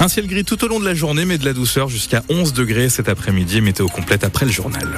Un ciel gris tout au long de la journée, mais de la douceur jusqu'à 11 degrés cet après-midi. Météo complète après le journal.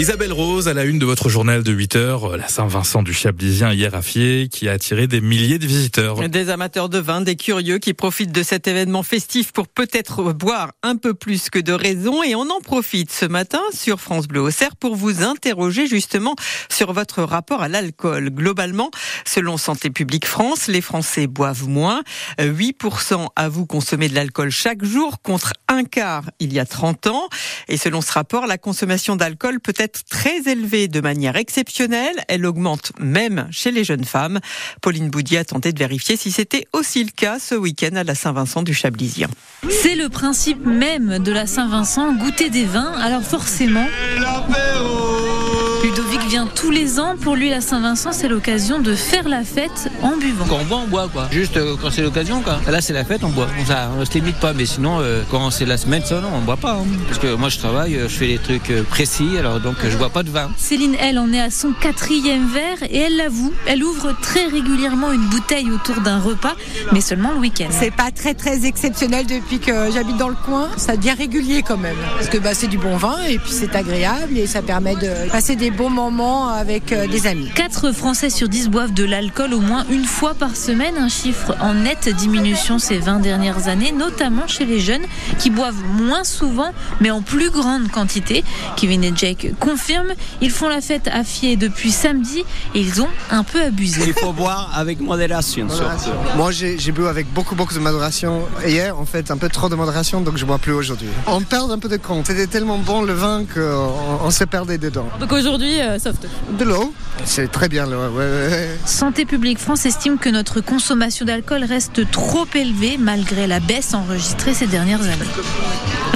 Isabelle Rose, à la une de votre journal de 8 heures, la Saint-Vincent du Chablisien hier à Fier, qui a attiré des milliers de visiteurs. Des amateurs de vin, des curieux qui profitent de cet événement festif pour peut-être boire un peu plus que de raison. Et on en profite ce matin sur France Bleu Auxerre pour vous interroger justement sur votre rapport à l'alcool. Globalement, selon Santé publique France, les Français boivent moins. 8% avouent consommer de l'alcool chaque jour contre un quart il y a 30 ans. Et selon ce rapport, la consommation d'alcool peut être très élevée de manière exceptionnelle. Elle augmente même chez les jeunes femmes. Pauline Boudier a tenté de vérifier si c'était aussi le cas ce week-end à la Saint-Vincent du Chablisien. C'est le principe même de la Saint-Vincent, goûter des vins. Alors forcément... Ludovic vient tous les ans. Pour lui, la Saint-Vincent, c'est l'occasion de faire la fête en buvant. Quand on boit, on boit quoi. Juste euh, quand c'est l'occasion quoi. Là, c'est la fête, on boit. Ça, on se limite pas. Mais sinon, euh, quand c'est la semaine, ça, non, on boit pas. Hein. Parce que moi, je travaille, euh, je fais des trucs précis, alors donc je bois pas de vin. Céline, elle, en est à son quatrième verre et elle l'avoue, elle ouvre très régulièrement une bouteille autour d'un repas, mais seulement le week-end. C'est pas très très exceptionnel depuis que j'habite dans le coin. Ça devient régulier quand même. Parce que bah, c'est du bon vin et puis c'est agréable et ça permet de passer des bons moments avec euh, des amis. 4 Français sur 10 boivent de l'alcool au moins une fois par semaine, un chiffre en nette diminution ces 20 dernières années, notamment chez les jeunes qui boivent moins souvent mais en plus grande quantité. Kevin et Jake confirment, ils font la fête à Fier depuis samedi et ils ont un peu abusé. Il faut boire avec modération. modération. Moi j'ai bu avec beaucoup beaucoup de modération hier, en fait un peu trop de modération donc je bois plus aujourd'hui. On perd un peu de compte. C'était tellement bon le vin qu'on on se perdait dedans. Donc aujourd'hui, euh, soft De l'eau, c'est très bien l'eau. Santé publique France estime que notre consommation d'alcool reste trop élevée malgré la baisse enregistrée ces dernières années.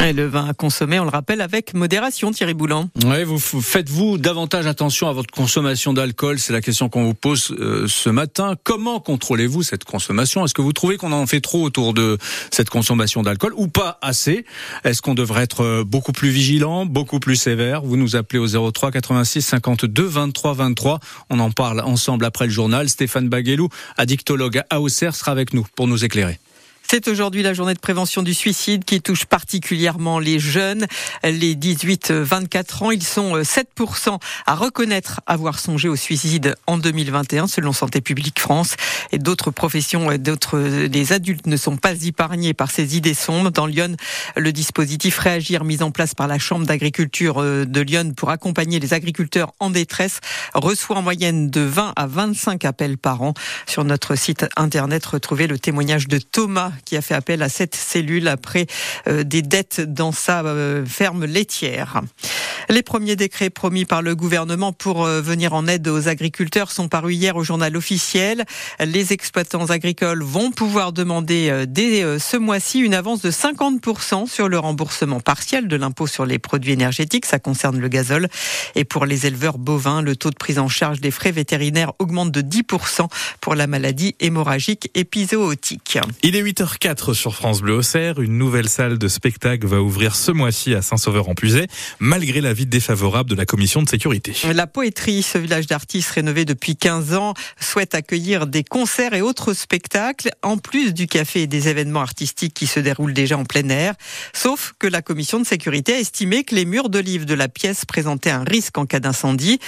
Et le vin à consommer, on le rappelle, avec modération, Thierry Boulan. Oui, vous faites-vous davantage attention à votre consommation d'alcool C'est la question qu'on vous pose euh, ce matin. Comment contrôlez-vous cette consommation? Est-ce que vous trouvez qu'on en fait trop autour de cette consommation d'alcool ou pas assez? Est-ce qu'on devrait être euh, beaucoup plus vigilant, beaucoup plus sévère? Vous nous appelez au 03 86 52 23 23. On en parle ensemble après le journal. Stéphane Baguelou, addictologue à Auxerre, sera avec nous pour nous éclairer. C'est aujourd'hui la journée de prévention du suicide qui touche particulièrement les jeunes, les 18-24 ans. Ils sont 7% euh, à reconnaître avoir songé au suicide en 2021 selon Santé publique France. Et d'autres professions, euh, d'autres, les adultes ne sont pas épargnés par ces idées sombres. Dans Lyon, le dispositif Réagir mis en place par la Chambre d'agriculture euh, de Lyon pour accompagner les agriculteurs en détresse reçoit en moyenne de 20 à 25 appels par an. Sur notre site internet, retrouvez le témoignage de Thomas qui a fait appel à cette cellule après euh, des dettes dans sa euh, ferme laitière. Les premiers décrets promis par le gouvernement pour euh, venir en aide aux agriculteurs sont parus hier au journal officiel. Les exploitants agricoles vont pouvoir demander dès ce mois-ci une avance de 50% sur le remboursement partiel de l'impôt sur les produits énergétiques. Ça concerne le gazole. Et pour les éleveurs bovins, le taux de prise en charge des frais vétérinaires augmente de 10% pour la maladie hémorragique épizootique. Il est 8h04 sur France Bleu Auxerre. Une nouvelle salle de spectacle va ouvrir ce mois-ci à Saint-Sauveur-en-Puisaye, malgré l'avis défavorable de la commission de sécurité. La poétrie, ce village d'artistes rénové depuis 15 ans, souhaite accueillir des concerts et autres spectacles, en plus du café et des événements artistiques qui se déroulent déjà en plein air. Sauf que la commission de sécurité a estimé que les murs d'olive de la pièce présentaient un risque en cas d'incendie.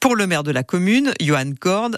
Pour le maire de la commune, Johan Cord,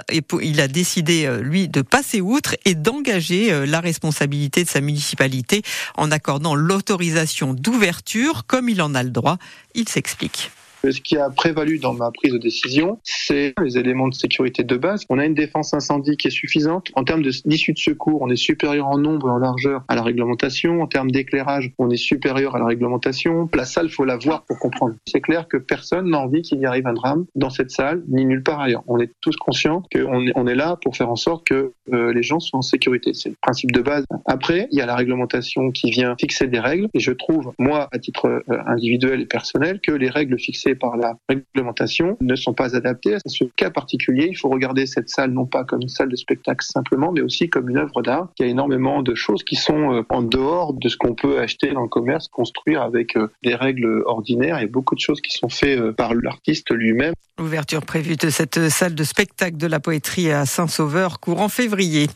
il a décidé, euh, lui, de passer outre et d'engager euh, la responsabilité de sa municipalité en accordant l'autorisation d'ouverture comme il en a le droit. Il s'explique. Ce qui a prévalu dans ma prise de décision, c'est les éléments de sécurité de base. On a une défense incendie qui est suffisante. En termes d'issue de secours, on est supérieur en nombre et en largeur à la réglementation. En termes d'éclairage, on est supérieur à la réglementation. La salle, faut la voir pour comprendre. C'est clair que personne n'a envie qu'il y arrive un drame dans cette salle, ni nulle part ailleurs. On est tous conscients qu'on est, on est là pour faire en sorte que euh, les gens soient en sécurité. C'est le principe de base. Après, il y a la réglementation qui vient fixer des règles. Et je trouve, moi, à titre euh, individuel et personnel, que les règles fixées par la réglementation ne sont pas adaptés à ce cas particulier. Il faut regarder cette salle non pas comme une salle de spectacle simplement, mais aussi comme une œuvre d'art. Il y a énormément de choses qui sont euh, en dehors de ce qu'on peut acheter dans le commerce, construire avec euh, des règles ordinaires. A beaucoup de choses qui sont faites euh, par l'artiste lui-même. Ouverture prévue de cette salle de spectacle de la poétrie à Saint-Sauveur courant février.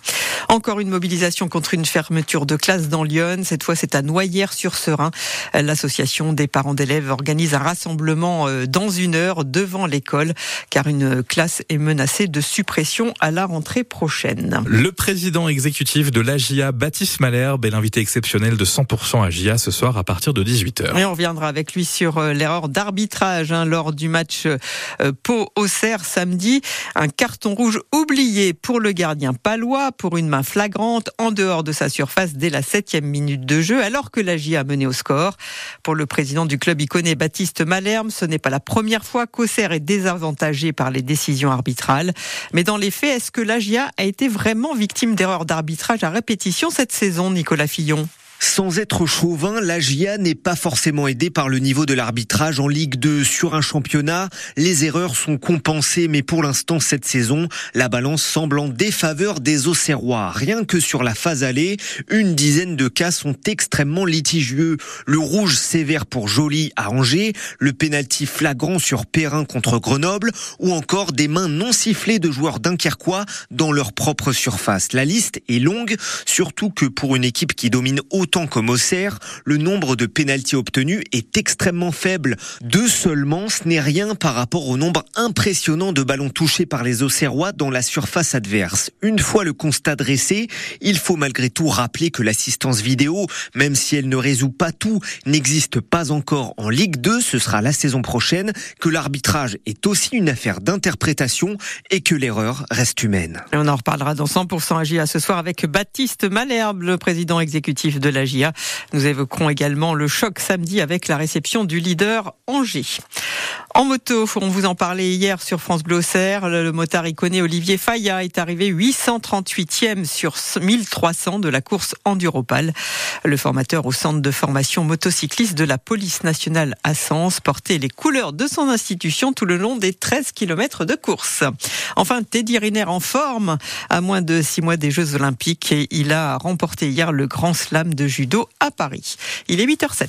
Encore une mobilisation contre une fermeture de classe dans Lyon. Cette fois, c'est à Noyères-sur-Serein. L'association des parents d'élèves organise un rassemblement euh, dans une heure devant l'école car une classe est menacée de suppression à la rentrée prochaine. Le président exécutif de l'AGIA, Baptiste Malherbe, est l'invité exceptionnel de 100% AGIA ce soir à partir de 18h. Et on reviendra avec lui sur euh, l'erreur d'arbitrage hein, lors du match euh, Pau-Auxerre samedi. Un carton rouge oublié pour le gardien palois pour une main flagrante en dehors de sa surface dès la septième minute de jeu alors que l'AGIA a mené au score. Pour le président du club iconé Baptiste Malherbe, ce n'est pas la première fois qu'Auxerre est désavantagé par les décisions arbitrales. Mais dans les faits, est-ce que l'AGIA a été vraiment victime d'erreurs d'arbitrage à répétition cette saison, Nicolas Fillon? Sans être chauvin, la GIA n'est pas forcément aidée par le niveau de l'arbitrage en Ligue 2. Sur un championnat, les erreurs sont compensées, mais pour l'instant, cette saison, la balance semble en défaveur des Auxerrois. Rien que sur la phase allée, une dizaine de cas sont extrêmement litigieux. Le rouge sévère pour Joly à Angers, le pénalty flagrant sur Perrin contre Grenoble, ou encore des mains non sifflées de joueurs dunkerquois dans leur propre surface. La liste est longue, surtout que pour une équipe qui domine autant Tant comme Auxerre, le nombre de pénalties obtenus est extrêmement faible. Deux seulement, ce n'est rien par rapport au nombre impressionnant de ballons touchés par les Auxerrois dans la surface adverse. Une fois le constat dressé, il faut malgré tout rappeler que l'assistance vidéo, même si elle ne résout pas tout, n'existe pas encore en Ligue 2, ce sera la saison prochaine, que l'arbitrage est aussi une affaire d'interprétation et que l'erreur reste humaine. on en reparlera dans 100% AGA ce soir avec Baptiste Malherbe, le président exécutif de la nous évoquerons également le choc samedi avec la réception du leader Angers. En moto, on vous en parlait hier sur France Bleu Le, motard iconé Olivier Faya est arrivé 838e sur 1300 de la course Enduropal. Le formateur au centre de formation motocycliste de la police nationale à Sens portait les couleurs de son institution tout le long des 13 km de course. Enfin, Teddy Riner en forme à moins de 6 mois des Jeux Olympiques et il a remporté hier le grand slam de judo à Paris. Il est 8h07.